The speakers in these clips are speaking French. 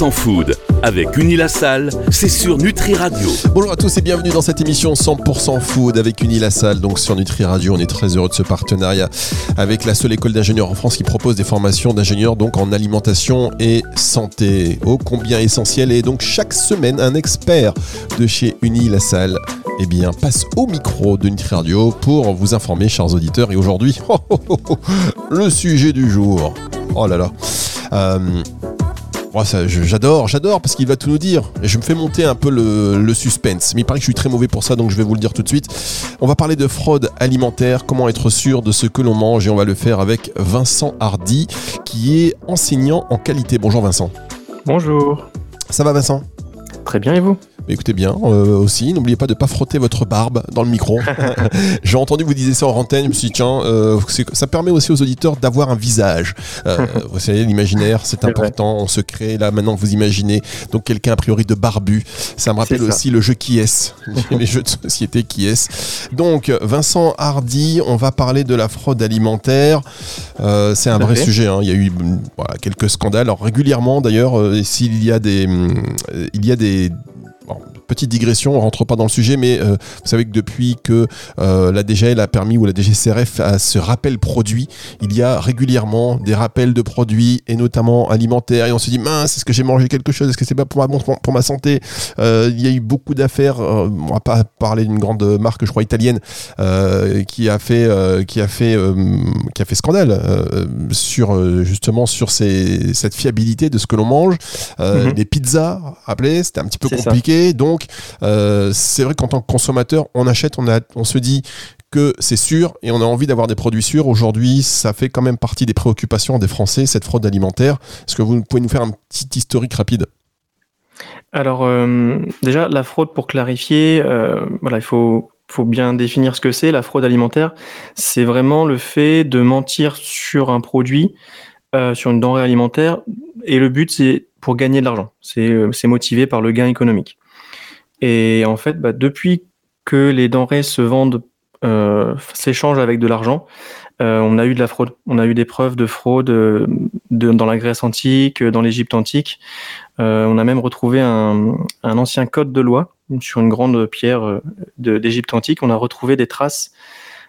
100% food avec Unilassal, c'est sur Nutri Radio. Bonjour à tous et bienvenue dans cette émission 100% food avec Unilassal. Donc sur Nutri Radio, on est très heureux de ce partenariat avec la seule école d'ingénieurs en France qui propose des formations d'ingénieurs donc en alimentation et santé. Ô combien essentiel et donc chaque semaine un expert de chez Unilassal eh bien, passe au micro de Nutri Radio pour vous informer, chers auditeurs. Et aujourd'hui, le sujet du jour. Oh là là. Euh, oh, j'adore, j'adore parce qu'il va tout nous dire. Et je me fais monter un peu le, suspense. Mais il paraît que je suis très mauvais pour ça, donc je vais vous le dire tout de suite. On va parler de fraude alimentaire, comment être sûr de ce que l'on mange, et on va le faire avec Vincent Hardy, qui est enseignant en qualité. Bonjour Vincent. Bonjour. Ça va Vincent? Très bien et vous? Écoutez bien euh, aussi, n'oubliez pas de ne pas frotter votre barbe dans le micro. J'ai entendu vous disiez ça en antenne, je me suis dit tiens, euh, ça permet aussi aux auditeurs d'avoir un visage. Euh, vous savez, l'imaginaire, c'est important, on se crée là maintenant vous imaginez. Donc quelqu'un a priori de barbu, ça me rappelle aussi le jeu qui est, les jeux de société qui est. Donc Vincent Hardy, on va parler de la fraude alimentaire. c'est un vrai sujet, hein. il y a eu quelques scandales. Alors régulièrement d'ailleurs, s'il y a des, il y a des des petite digression, on rentre pas dans le sujet, mais euh, vous savez que depuis que euh, la DGL a permis ou la DGCRF a ce rappel produit, il y a régulièrement des rappels de produits et notamment alimentaires et on se dit mince, est-ce que j'ai mangé quelque chose, est-ce que c'est pas pour ma, pour ma santé? Euh, Il y a eu beaucoup d'affaires, on va pas parler d'une grande marque, je crois italienne, qui a fait qui a fait qui a fait scandale sur justement sur ces, cette fiabilité de ce que l'on mange. Mm-hmm. Les pizzas, rappelez, c'était un petit peu compliqué, donc donc, euh, c'est vrai qu'en tant que consommateur, on achète, on, se dit que c'est sûr et on a envie d'avoir des produits sûrs. Aujourd'hui, ça fait quand même partie des préoccupations des Français, cette fraude alimentaire. Est-ce que vous pouvez nous faire un petit historique rapide? Alors, euh, déjà, la fraude, pour clarifier, euh, il faut bien définir ce que c'est. La fraude alimentaire, c'est vraiment le fait de mentir sur un produit, sur une denrée alimentaire, et le but, c'est pour gagner de l'argent. C'est motivé par le gain économique. Et en fait, bah, depuis que les denrées se vendent, euh, s'échangent avec de l'argent, euh, on a eu de la fraude. On a eu des preuves de fraude euh, dans la Grèce antique, dans l'Égypte antique. on a même retrouvé un, ancien code de loi sur une grande pierre d'Égypte antique. On a retrouvé des traces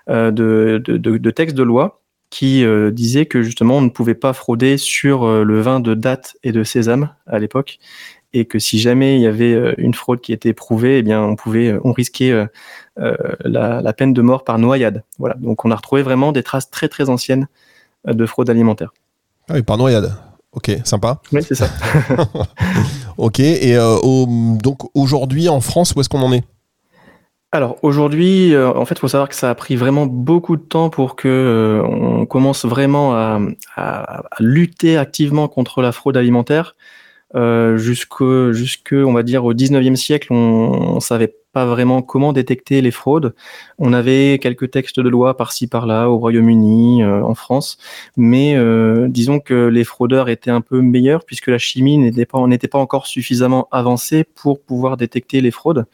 de, de, textes de loi qui disaient que justement on ne pouvait pas frauder sur le vin de date et de sésame à l'époque et que si jamais il y avait euh, une fraude qui était prouvée, eh bien on pouvait, euh, on risquait euh, la, peine de mort par noyade. Voilà. Donc on a retrouvé vraiment des traces très très anciennes de fraude alimentaire. Ah oui, par noyade. Ok, sympa. Oui, c'est ça. ok, et donc aujourd'hui en France, où est-ce qu'on en est? Alors aujourd'hui, en fait, il faut savoir que ça a pris vraiment beaucoup de temps pour que on commence vraiment à, à, lutter activement contre la fraude alimentaire. Euh, jusque, jusque, on va dire, au 19e siècle, on, ne savait pas vraiment comment détecter les fraudes. On avait quelques textes de loi par-ci par-là au Royaume-Uni, euh, en France, mais euh, disons que les fraudeurs étaient un peu meilleurs puisque la chimie n'était pas, n'était pas encore suffisamment avancée pour pouvoir détecter les fraudes.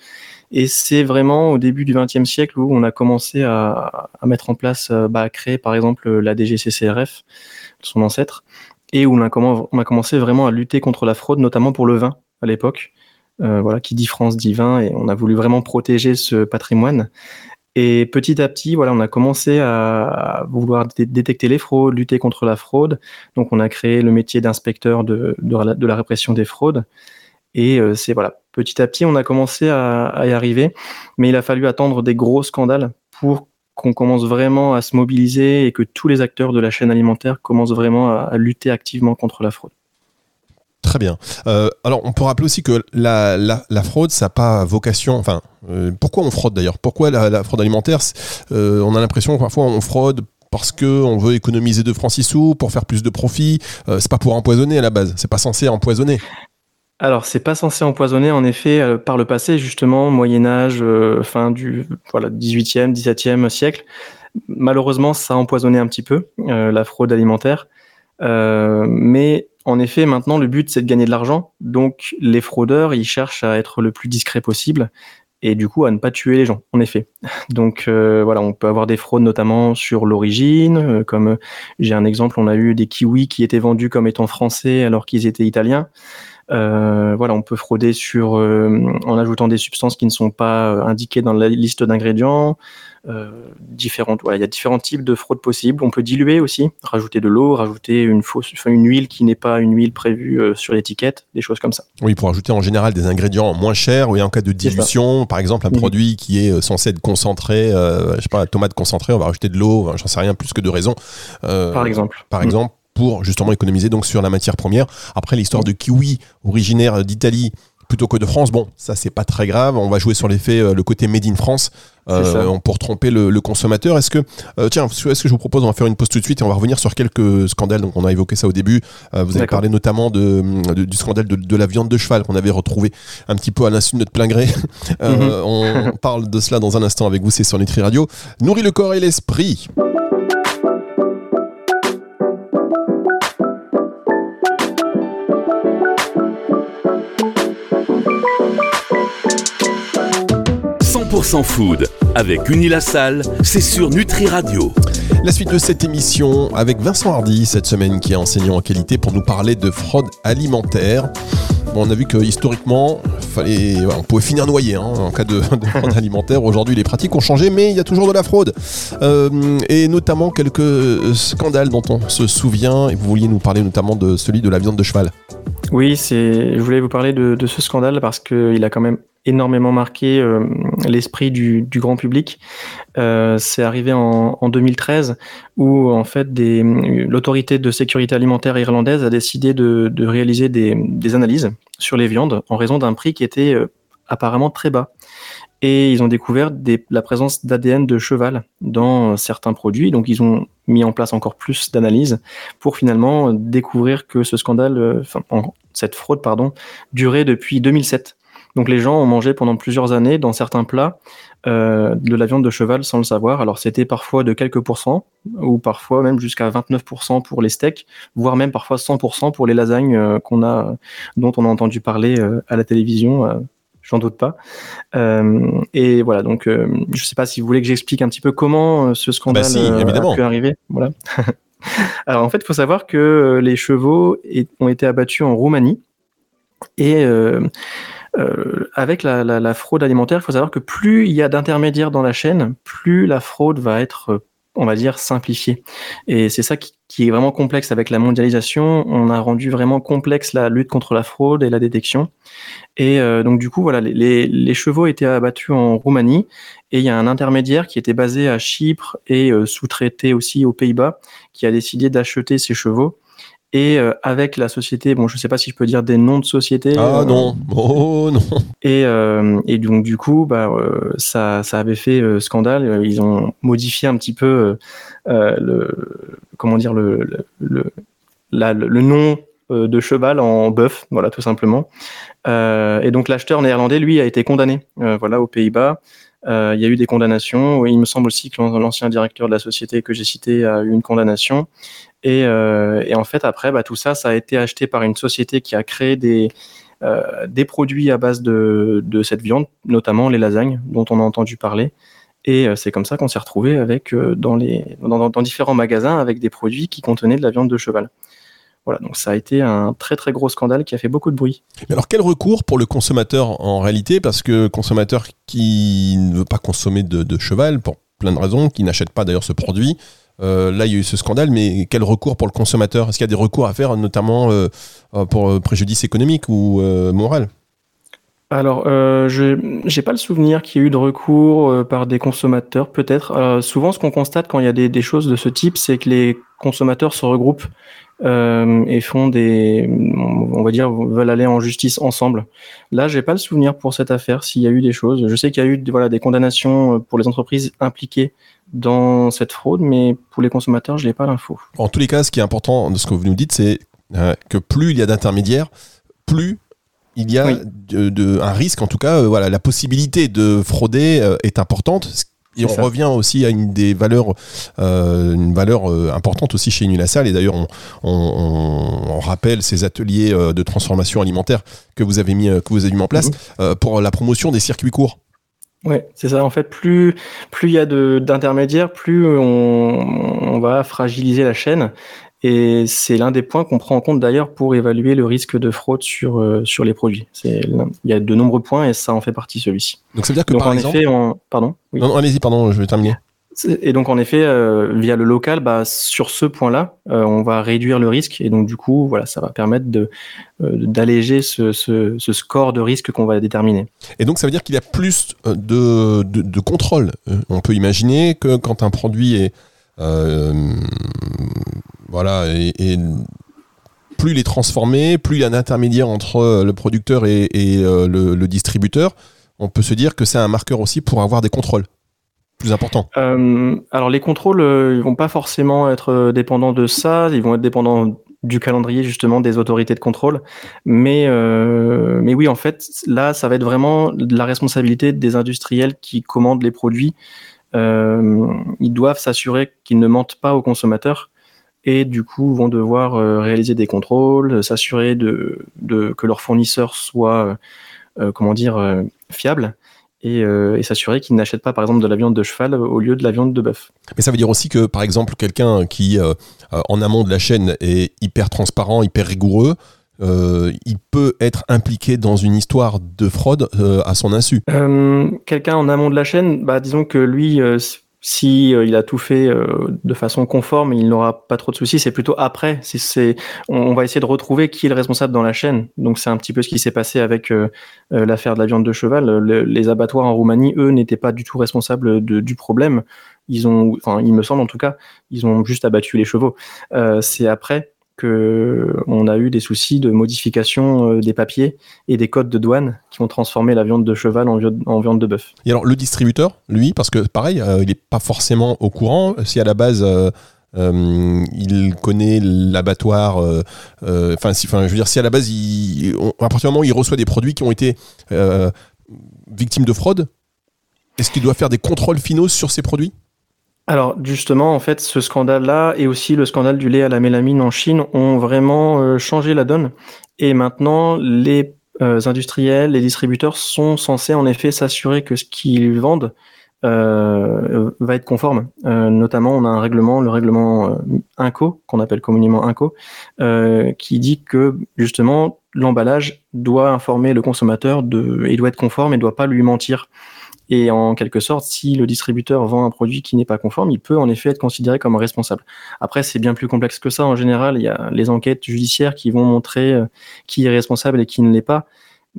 Et c'est vraiment au début du XXe siècle où on a commencé à, à mettre en place, bah, à créer par exemple la DGCCRF, son ancêtre, et où on a, commencé vraiment à lutter contre la fraude, notamment pour le vin à l'époque. Euh, voilà, qui dit France dit vin, et on a voulu vraiment protéger ce patrimoine. Et petit à petit, voilà, on a commencé à vouloir détecter les fraudes, lutter contre la fraude. Donc, on a créé le métier d'inspecteur de, la répression des fraudes. Et euh, c'est voilà, petit à petit, on a commencé à, y arriver, mais il a fallu attendre des gros scandales pour qu'on commence vraiment à se mobiliser et que tous les acteurs de la chaîne alimentaire commencent vraiment à, lutter activement contre la fraude. Très bien. Euh, alors, on peut rappeler aussi que la, fraude, ça n'a pas vocation. Enfin, euh, pourquoi on fraude d'ailleurs? Pourquoi la, fraude alimentaire euh, On a l'impression que parfois on fraude parce qu'on veut économiser de francs 6 sous pour faire plus de profit. c'est pas pour empoisonner à la base. C'est pas censé empoisonner. Alors, c'est pas censé empoisonner, en effet, euh, par le passé, justement, Moyen Âge, euh, fin du voilà, 18e, 17e siècle. Malheureusement, ça a empoisonné un petit peu euh, la fraude alimentaire. mais en effet, maintenant, le but, c'est de gagner de l'argent. Donc, les fraudeurs, ils cherchent à être le plus discret possible et du coup à ne pas tuer les gens, en effet. Donc voilà, on peut avoir des fraudes notamment sur l'origine, comme j'ai un exemple, on a eu des kiwis qui étaient vendus comme étant français alors qu'ils étaient italiens. Voilà, on peut frauder sur en ajoutant des substances qui ne sont pas indiquées dans la liste d'ingrédients. différentes, voilà, il y a différents types de fraudes possibles. On peut diluer aussi, rajouter de l'eau, rajouter une fausse, une huile qui n'est pas une huile prévue sur l'étiquette, des choses comme ça. Oui, pour ajouter en général des ingrédients moins chers, ou en cas de dilution, par exemple un produit qui est censé être concentré, je sais pas, tomate concentrée, on va rajouter de l'eau, j'en sais rien, plus que de raison. par exemple. Par exemple, pour justement économiser donc sur la matière première. Après l'histoire de kiwi originaire d'Italie plutôt que de France, bon, ça c'est pas très grave. On va jouer sur l'effet, euh, le côté made in France euh, pour tromper le, consommateur. Est-ce que, euh, tiens, est-ce que je vous propose, on va faire une pause tout de suite et on va revenir sur quelques scandales. Donc on a évoqué ça au début. vous avez parlé notamment de, du scandale de, la viande de cheval qu'on avait retrouvé un petit peu à l'insu de notre plein gré. Mhm. on, parle de cela dans un instant avec vous. C'est sur Nutri Radio. Nourrit le corps et l'esprit. 100% food avec Unilassal, c'est sur Nutri Radio. La suite de cette émission avec Vincent Hardy cette semaine qui est enseignant en qualité pour nous parler de fraude alimentaire. on a vu que historiquement, fallait, on pouvait finir noyé hein, en cas de, fraude alimentaire. Aujourd'hui, les pratiques ont changé, mais il y a toujours de la fraude. Euh, et notamment quelques scandales dont on se souvient. Et vous vouliez nous parler notamment de celui de la viande de cheval. Oui, je voulais vous parler de, de ce scandale parce qu'il a quand même énormément marqué euh, l'esprit du, grand public. Euh, c'est arrivé en, 2013 où en fait l'autorité de sécurité alimentaire irlandaise a décidé de, réaliser des, analyses sur les viandes en raison d'un prix qui était euh, apparemment très bas. Et ils ont découvert la présence d'ADN de cheval dans certains produits. Donc ils ont mis en place encore plus d'analyses pour finalement découvrir que ce scandale, cette fraude, pardon, durait depuis 2007. Donc les gens ont mangé pendant plusieurs années dans certains plats euh, de la viande de cheval sans le savoir. Alors c'était parfois de quelques pourcents ou parfois même jusqu'à 29% pour les steaks, voire même parfois 100% pour les lasagnes euh, qu'on a, dont on a entendu parler euh, à la télévision. J'en doute pas. et voilà, donc je ne sais pas si vous voulez que j'explique un petit peu comment ce scandale bah a pu arriver. Voilà. Alors en fait, il faut savoir que les chevaux ont été abattus en Roumanie et euh, avec la, fraude alimentaire, il faut savoir que plus il y a d'intermédiaires dans la chaîne, plus la fraude va être, euh, on va dire, simplifiée. Et c'est ça qui, est vraiment complexe avec la mondialisation. On a rendu vraiment complexe la lutte contre la fraude et la détection. Et euh, donc du coup, voilà, les, les, chevaux étaient abattus en Roumanie et il y a un intermédiaire qui était basé à Chypre et sous-traité aussi aux Pays-Bas qui a décidé d'acheter ces chevaux et euh, avec la société, bon, je sais pas si je peux dire des noms de sociétés. Ah euh, non, oh non. Et, euh, et donc du coup, bah, ça, ça avait fait scandale. Ils ont modifié un petit peu le, comment dire le, le, le, le nom de cheval en bœuf, voilà tout simplement. et donc l'acheteur néerlandais, lui, a été condamné, voilà, aux Pays-Bas. Il y a eu des condamnations. Il me semble aussi que l'ancien directeur de la société que j'ai cité a eu une condamnation. Et, euh, en fait, après, bah, tout ça, ça a été acheté par une société qui a créé des, euh, produits à base de, cette viande, notamment les lasagnes, dont on a entendu parler. Et c'est comme ça qu'on s'est retrouvé avec dans, différents magasins avec des produits qui contenaient de la viande de cheval. Voilà, donc ça a été un très très gros scandale qui a fait beaucoup de bruit. Mais alors quel recours pour le consommateur en réalité? Parce que consommateur qui ne veut pas consommer de, cheval, pour plein de raisons, qui n'achète pas d'ailleurs ce produit, euh, là, il y a eu ce scandale, mais quel recours pour le consommateur? Est-ce qu'il y a des recours à faire, notamment euh, pour euh, préjudice économique ou moral? Alors, je n'ai pas le souvenir qu'il y ait eu de recours par des consommateurs, peut-être. souvent, ce qu'on constate quand il y a des, des choses de ce type, c'est que les consommateurs se regroupent euh, et font des, on va dire, veulent aller en justice ensemble. Là, j'ai pas le souvenir pour cette affaire s'il y a eu des choses. Je sais qu'il y a eu voilà des condamnations euh, pour les entreprises impliquées dans cette fraude, mais pour les consommateurs, je n'ai pas l'info. En tous les cas, ce qui est important de ce que vous nous dites, c'est euh, que plus il y a d'intermédiaires, plus il y a de, un risque, en tout cas, voilà, la possibilité de frauder est importante, et on revient aussi à une des valeurs, euh, une valeur euh, importante aussi chez Unilassal. Et d'ailleurs, on, rappelle ces ateliers euh, de transformation alimentaire que vous avez mis, que vous avez mis en place mhm. pour la promotion des circuits courts. Oui, c'est ça. En fait, plus plus il y a d'intermédiaires, plus on, va fragiliser la chaîne. Et c'est l'un des points qu'on prend en compte d'ailleurs pour évaluer le risque de fraude sur, euh, sur les produits. Il y a de nombreux points et ça en fait partie celui-ci. Donc ça veut dire que par exemple... Pardon Non, allez-y, pardon, je vais terminer. Et donc en effet, euh, via le local, bah, sur ce point-là, euh, on va réduire le risque et donc du coup, voilà, ça va permettre d'alléger ce, ce, ce, score de risque qu'on va déterminer. Et donc ça veut dire qu'il y a plus de, de, de contrôle. On peut imaginer que quand un produit est voilà, et, plus il est transformé, plus il y a un intermédiaire entre euh, le producteur et, euh, le, distributeur, on peut se dire que c'est un marqueur aussi pour avoir des contrôles plus importants. Euh, alors les contrôles, ils vont pas forcément être dépendants de ça, ils vont être dépendants du calendrier justement des autorités de contrôle. Mais, mais oui, en fait, là, ça va être vraiment la responsabilité des industriels qui commandent les produits. Ils doivent s'assurer qu'ils ne mentent pas aux consommateurs et du coup vont devoir euh, réaliser des contrôles, s'assurer que leur fournisseur soit euh, euh, comment dire fiable et, s'assurer qu'ils n'achètent pas par exemple de la viande de cheval au lieu de la viande de bœuf. Mais ça veut dire aussi que par exemple quelqu'un qui en amont de la chaîne est hyper transparent, hyper rigoureux, il peut être impliqué dans une histoire de fraude à son insu. Quelqu'un en amont de la chaîne, bah, disons que lui, si euh, il a tout fait euh, de façon conforme, il n'aura pas trop de soucis. C'est plutôt après. On, va essayer de retrouver qui est le responsable dans la chaîne. Donc c'est un petit peu ce qui s'est passé avec euh, l'affaire de la viande de cheval. les abattoirs en Roumanie, eux, n'étaient pas du tout responsables du problème. Ils ont, enfin, il me semble en tout cas, ils ont juste abattu les chevaux. c'est après que on a eu des soucis de modification euh, des papiers et des codes de douane qui ont transformé la viande de cheval en, viande de bœuf. Et alors le distributeur, lui, parce que pareil, euh, il n'est pas forcément au courant. Si à la base euh, il connaît l'abattoir, enfin, si, je veux dire, si à la base, à partir du moment où il reçoit des produits qui ont été victimes de fraude, est-ce qu'il doit faire des contrôles finaux sur ces produits? Alors justement, en fait, ce scandale-là et aussi le scandale du lait à la mélamine en Chine ont vraiment euh, changé la donne. Et maintenant, les euh, industriels, les distributeurs sont censés en effet s'assurer que ce qu'ils vendent euh, va être conforme. notamment, on a un règlement, le règlement INCO, qu'on appelle communément INCO, qui dit que justement l'emballage doit informer le consommateur de, et doit être conforme et doit pas lui mentir. Et en quelque sorte, si le distributeur vend un produit qui n'est pas conforme, il peut en effet être considéré comme responsable. Après, c'est bien plus complexe que ça. En général, il y a les enquêtes judiciaires qui vont montrer euh, qui est responsable et qui ne l'est pas.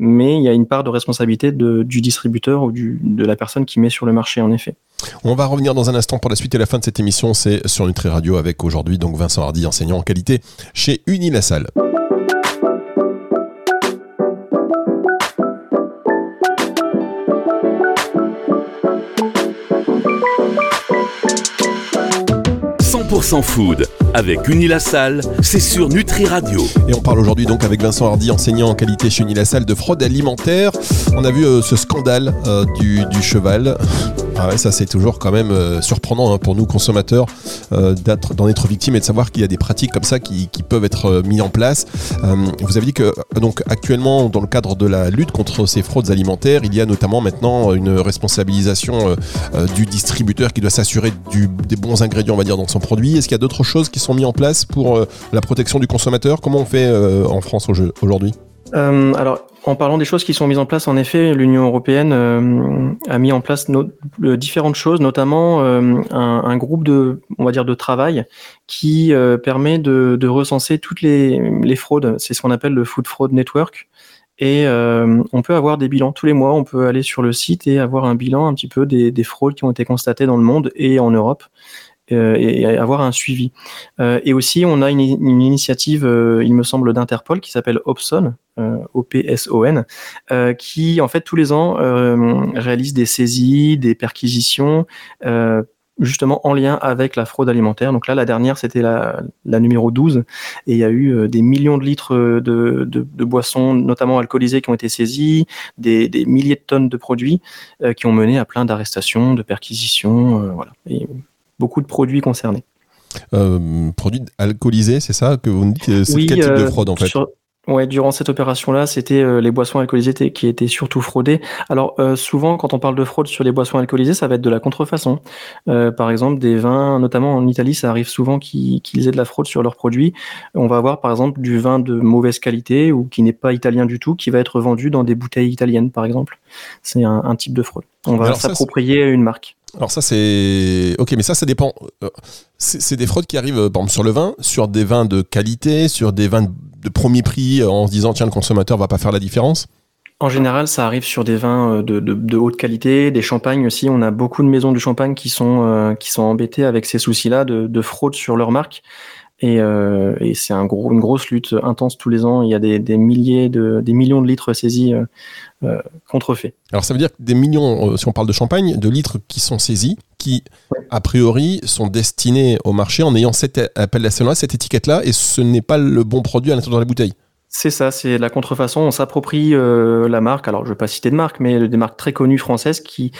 Mais il y a une part de responsabilité du distributeur ou de la personne qui met sur le marché, en effet. On va revenir dans un instant pour la suite et la fin de cette émission. C'est sur Nutri Radio avec aujourd'hui donc Vincent Hardy, enseignant en qualité chez Unilassal. 100% food avec Unilassal, c'est sur Nutri Radio. Et on parle aujourd'hui donc avec Vincent Hardy, enseignant en qualité chez Unilassal de fraude alimentaire. On a vu euh, ce scandale euh, du, cheval. Ah ça c'est toujours quand même euh, surprenant hein, pour nous consommateurs d'en être victime et de savoir qu'il y a des pratiques comme ça qui, peuvent être mises en place. vous avez dit que donc actuellement dans le cadre de la lutte contre ces fraudes alimentaires, il y a notamment maintenant une responsabilisation du distributeur qui doit s'assurer des bons ingrédients on va dire dans son produit. Est-ce qu'il y a d'autres choses qui sont mises en place pour euh, la protection du consommateur? Comment on fait euh, en France aujourd'hui? Euh, alors, en parlant des choses qui sont mises en place, en effet, l'Union européenne a mis en place différentes choses, notamment un, groupe de, on va dire, de travail qui permet de, recenser toutes les, fraudes. C'est ce qu'on appelle le Food Fraud Network. Et on peut avoir des bilans tous les mois. On peut aller sur le site et avoir un bilan un petit peu des, des fraudes qui ont été constatées dans le monde et en Europe. Euh, et avoir un suivi. Euh, et aussi, on a une, initiative, euh, il me semble, d'Interpol qui s'appelle Opson, O-P-S-O-N, qui en fait tous les ans réalise des saisies, des perquisitions justement en lien avec la fraude alimentaire. Donc là, la dernière, c'était la, numéro 12, et il y a eu des millions de litres de, de, boissons, notamment alcoolisées, qui ont été saisies, des, des milliers de tonnes de produits qui ont mené à plein d'arrestations, de perquisitions. voilà. Et beaucoup de produits concernés. Euh, produits alcoolisés, c'est ça que vous dites C'est quel type de euh, fraude en fait? Ouais, durant cette opération-là, c'était euh, les boissons alcoolisées qui étaient surtout fraudées. Alors euh, souvent, quand on parle de fraude sur les boissons alcoolisées, ça va être de la contrefaçon. Euh, par exemple, des vins, notamment en Italie, ça arrive souvent qu'ils aient de la fraude sur leurs produits. On va avoir par exemple du vin de mauvaise qualité ou qui n'est pas italien du tout, qui va être vendu dans des bouteilles italiennes, par exemple. C'est un, type de fraude. On va s'approprier une marque. Alors ça c'est ok, mais ça ça dépend. C'est des fraudes qui arrivent par exemple sur le vin, sur des vins de qualité, sur des vins de de premier prix en se disant tiens le consommateur va pas faire la différence en général, ça arrive sur des vins euh, de, haute qualité, des champagnes aussi. On a beaucoup de maisons du champagne qui sont euh, qui sont embêtées avec ces soucis-là de, fraude sur leur marque. Et, euh, c'est un gros, une grosse lutte intense tous les ans. Il y a des, milliers de des millions de litres saisis contrefaits. Alors ça veut dire des millions, si on parle de champagne, de litres qui sont saisis, qui a priori sont destinés au marché en ayant cette appellation-là, cette étiquette-là, et ce n'est pas le bon produit à l'intérieur de la bouteille. C'est ça, c'est la contrefaçon. On s'approprie euh, la marque. Alors, je vais pas citer de marque, mais des marques très connues françaises qui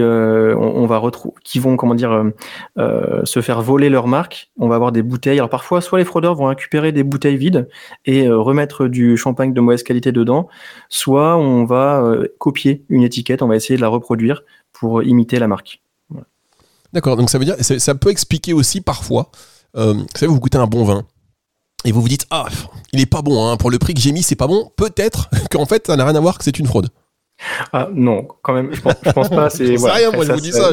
euh, on, qui vont comment dire euh, se faire voler leur marque. On va avoir des bouteilles. Alors parfois, soit les fraudeurs vont récupérer des bouteilles vides et remettre du champagne de mauvaise qualité dedans, soit on va copier une étiquette. On va essayer de la reproduire pour imiter la marque. D'accord. Donc ça veut dire, ça peut expliquer aussi parfois. savez, vous goûtez un bon vin et vous vous dites ah il est pas bon hein, pour le prix que j'ai mis c'est pas bon. Peut-être qu'en fait ça n'a rien à voir que c'est une fraude. Ah non. Quand même je pense, pense pas c'est voilà, rien moi je vous dis ça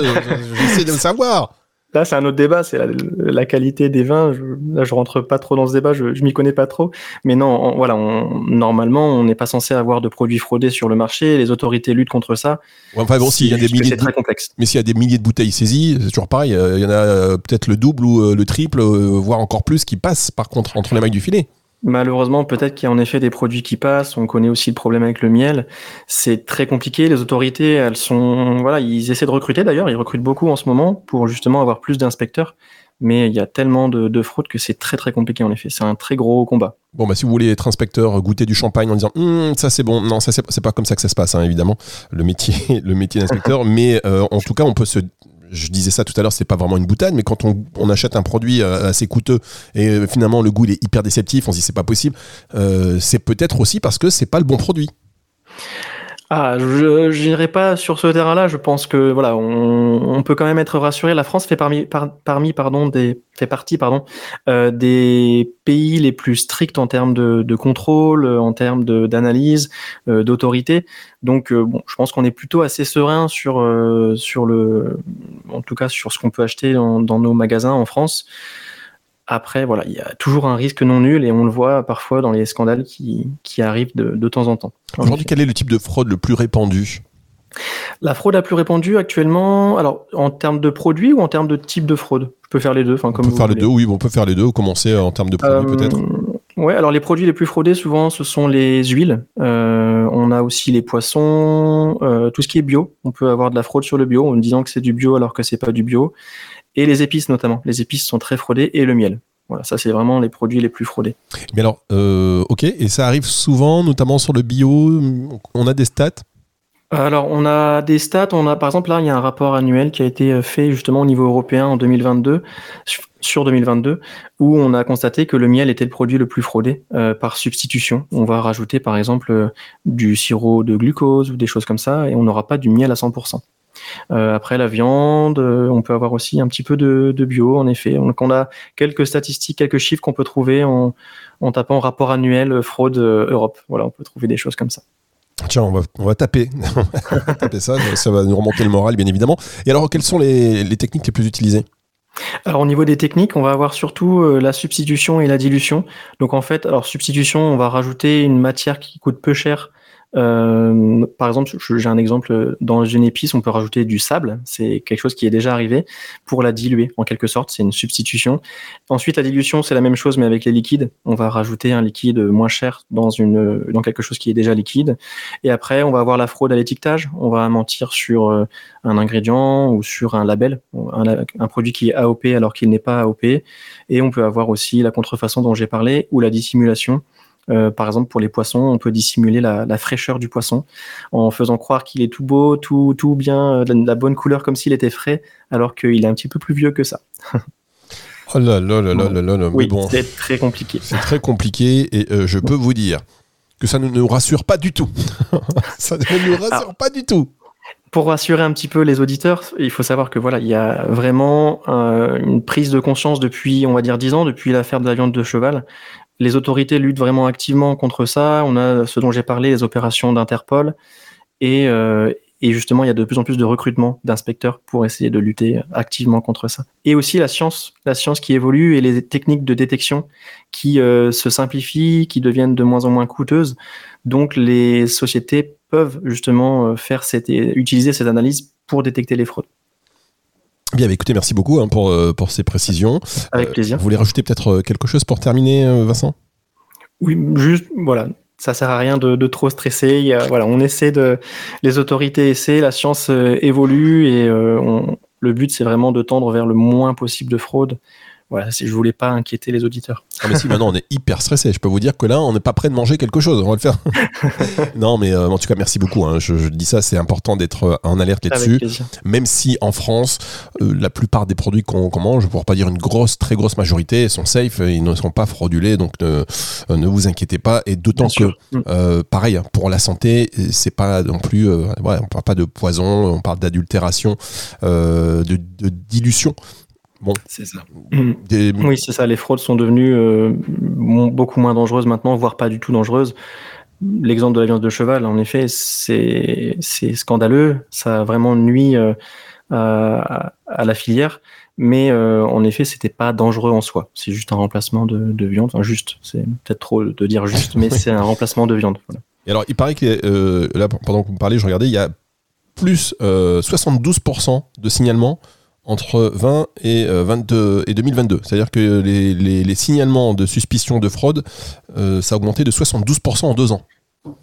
j'essaie de le savoir Là, c'est un autre débat, c'est la, qualité des vins. Je, là, je rentre pas trop dans ce débat, je, je m'y connais pas trop. Mais non, voilà, on, normalement, on n'est pas censé avoir de produits fraudés sur le marché. Les autorités luttent contre ça. enfin bon, s'il y a des milliers, de, très complexe. mais s'il y a des milliers de bouteilles saisies, c'est toujours pareil. Euh, il y en a euh, peut-être le double ou euh, le triple, voire encore plus, qui passent par contre entre les mailles du filet. Malheureusement, peut-être qu'il y a en effet des produits qui passent. On connaît aussi le problème avec le miel. C'est très compliqué. Les autorités, elles sont, voilà, ils essaient de recruter d'ailleurs. Ils recrutent beaucoup en ce moment pour justement avoir plus d'inspecteurs. Mais il y a tellement de, de fraude que c'est très très compliqué en effet. C'est un très gros combat. Bon, bah, si vous voulez être inspecteur, goûter du champagne en disant hum, ça c'est bon, non, ça c'est pas comme ça que ça se passe, hein, évidemment, le métier, le métier d'inspecteur. mais euh, en tout cas, on peut se je disais ça tout à l'heure, c'est pas vraiment une boutade, mais quand on, achète un produit euh, assez coûteux et euh, finalement le goût est hyper déceptif, on se dit c'est pas possible, euh, c'est peut-être aussi parce que c'est pas le bon produit. Ah, je n'irai pas sur ce terrain-là. Je pense que voilà, on, peut quand même être rassuré. La France fait parmi, parmi pardon des fait partie pardon euh, des pays les plus stricts en termes de, de contrôle, en termes d'analyse, euh, d'autorité. Donc euh, bon, je pense qu'on est plutôt assez serein sur sur le, en tout cas sur ce qu'on peut acheter dans, dans nos magasins en France. Après, voilà, il y a toujours un risque non nul et on le voit parfois dans les scandales qui, qui arrivent de, de temps en temps. Aujourd'hui, quel est le type de fraude le plus répandu? La fraude la plus répandue actuellement, alors en termes de produits ou en termes de type de fraude? Je peux faire les deux. Enfin, comme on peut faire les deux, oui, on peut faire les deux. Commencer en termes de produits euh, peut-être Ouais, alors les produits les plus fraudés souvent ce sont les huiles. Euh, on a aussi les poissons, euh, tout ce qui est bio. On peut avoir de la fraude sur le bio en disant que c'est du bio alors que c'est pas du bio et les épices notamment. Les épices sont très fraudées et le miel. Voilà, ça c'est vraiment les produits les plus fraudés. Mais alors, euh, ok, et ça arrive souvent, notamment sur le bio. On a des stats? Alors, on a des stats. On a, par exemple, là, il y a un rapport annuel qui a été fait justement au niveau européen en 2022, sur 2022, où on a constaté que le miel était le produit le plus fraudé euh, par substitution. On va rajouter, par exemple, euh, du sirop de glucose ou des choses comme ça, et on n'aura pas du miel à 100%. Euh, après la viande, euh, on peut avoir aussi un petit peu de, bio, en effet. Donc on a quelques statistiques, quelques chiffres qu'on peut trouver en, tapant rapport annuel euh, fraude Europe. Voilà, on peut trouver des choses comme ça. Tiens, on va, on va taper, taper ça, ça va nous remonter le moral, bien évidemment. Et alors, quelles sont les, les techniques les plus utilisées? Alors au niveau des techniques, on va avoir surtout la substitution et la dilution. Donc en fait, alors substitution, on va rajouter une matière qui coûte peu cher euh, par exemple, j'ai un exemple dans une épice, on peut rajouter du sable. C'est quelque chose qui est déjà arrivé pour la diluer en quelque sorte. C'est une substitution. Ensuite, la dilution, c'est la même chose mais avec les liquides. On va rajouter un liquide moins cher dans une quelque chose qui est déjà liquide. Et après, on va avoir la fraude à l'étiquetage. On va mentir sur euh, un ingrédient ou sur un label, un, un produit qui est AOP alors qu'il n'est pas AOP. Et on peut avoir aussi la contrefaçon dont j'ai parlé ou la dissimulation. Euh, par exemple, pour les poissons, on peut dissimuler la, fraîcheur du poisson en faisant croire qu'il est tout beau, tout, tout bien, euh, de la bonne couleur comme s'il était frais, alors qu'il est un petit peu plus vieux que ça. Oh là là là là là là là. Oui, bon, c'est très compliqué. c'est très compliqué et euh, je peux vous dire que ça ne nous rassure pas du tout. ça ne nous rassure Ah. pas du tout. Pour rassurer un petit peu les auditeurs, il faut savoir que voilà, il y a vraiment euh, une prise de conscience depuis, on va dire, 10 ans, depuis l'affaire de la viande de cheval. Les autorités luttent vraiment activement contre ça. On a ce dont j'ai parlé, les opérations d'Interpol. Et, euh, justement, il y a de plus en plus de recrutement d'inspecteurs pour essayer de lutter activement contre ça. Et aussi la science, la science qui évolue et les techniques de détection qui euh, se simplifient, qui deviennent de moins en moins coûteuses. Donc les sociétés peuvent justement euh, faire utiliser cette analyse pour détecter les fraudes. Bien, bah, écoutez, merci beaucoup hein, pour, euh, pour ces précisions. Avec Euh, plaisir. Vous voulez rajouter peut-être euh, quelque chose pour terminer, Vincent? Oui, juste, voilà, ça sert à rien de, de trop stresser. Il y a- voilà, on essaie de, les autorités essaient, la science euh, évolue et euh, on- le but c'est vraiment de tendre vers le moins possible de fraude. Voilà, si je voulais pas inquiéter les auditeurs. Ah mais si, maintenant on est hyper stressé. Je peux vous dire que là, on n'est pas prêt de manger quelque chose. On va le faire. non, mais euh, en tout cas, merci beaucoup. hein. Je, je dis ça, c'est important d'être euh, en alerte là-dessus. Même si en France, euh, la plupart des produits qu'on qu'on mange, pour pas dire une grosse, très grosse majorité, sont safe. Ils ne sont pas fraudulés, donc ne, ne vous inquiétez pas. Et d'autant que. Euh, pareil, hein, pour la santé, c'est pas non plus. Ouais, on parle pas de poison, on parle d'adultération, de, de dilution. C'est ça. Des- Oui, c'est ça. Les fraudes sont devenues euh, beaucoup moins dangereuses maintenant, voire pas du tout dangereuses. L'exemple de la viande de cheval, en effet, c'est scandaleux. Ça a vraiment nuit euh, à, à la filière. Mais euh, en effet, c'était pas dangereux en soi. C'est juste un remplacement de, de viande. Enfin, juste, c'est peut-être trop de dire juste, mais c'est un remplacement de viande. Voilà. Et alors, il paraît que euh, là, pendant que vous me parlez, je regardais, il y a plus euh, 72% de signalements entre 20 et, euh, 22, et 2022. C'est-à-dire que les, signalements de suspicion de fraude, euh, ça a augmenté de 72% en deux ans.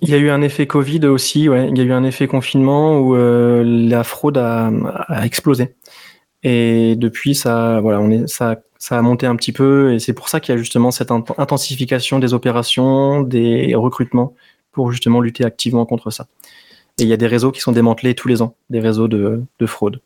Il y a eu un effet Covid aussi. Il y a eu un effet confinement où euh, la fraude a, explosé. Et depuis, ça, voilà, on est, ça, ça a monté un petit peu. Et c'est pour ça qu'il y a justement cette int- intensification des opérations, des recrutements pour justement lutter activement contre ça. Et il y a des réseaux qui sont démantelés tous les ans, des réseaux de fraude.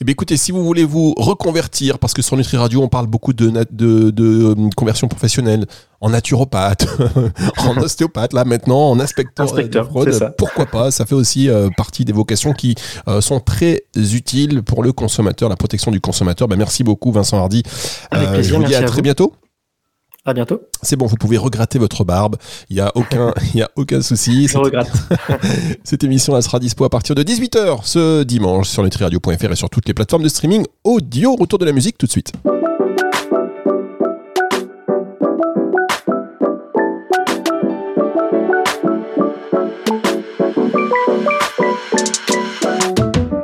Eh bien, écoutez, si vous voulez vous reconvertir, parce que sur Nutri Radio, on parle beaucoup de, nat- de, de, euh, conversion professionnelle, en naturopathe, en ostéopathe, là maintenant, en inspecteur, Inspecteur, de fraude, c'est ça. pourquoi pas Ça fait aussi euh, partie des vocations qui euh, sont très utiles pour le consommateur, la protection du consommateur. Ben, merci beaucoup, Vincent Hardy. Avec Euh, plaisir, je vous dis à à très vous. bientôt. À bientôt. C'est bon, vous pouvez regratter votre barbe. Il n'y a aucun, il y a aucun souci. Je regrette. Cette émission elle sera dispo à partir de 18h ce dimanche sur nutriradio.fr et sur toutes les plateformes de streaming audio. Retour de la musique tout de suite. «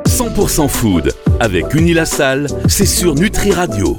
100% food avec Unilassal, c'est sur Nutri Radio.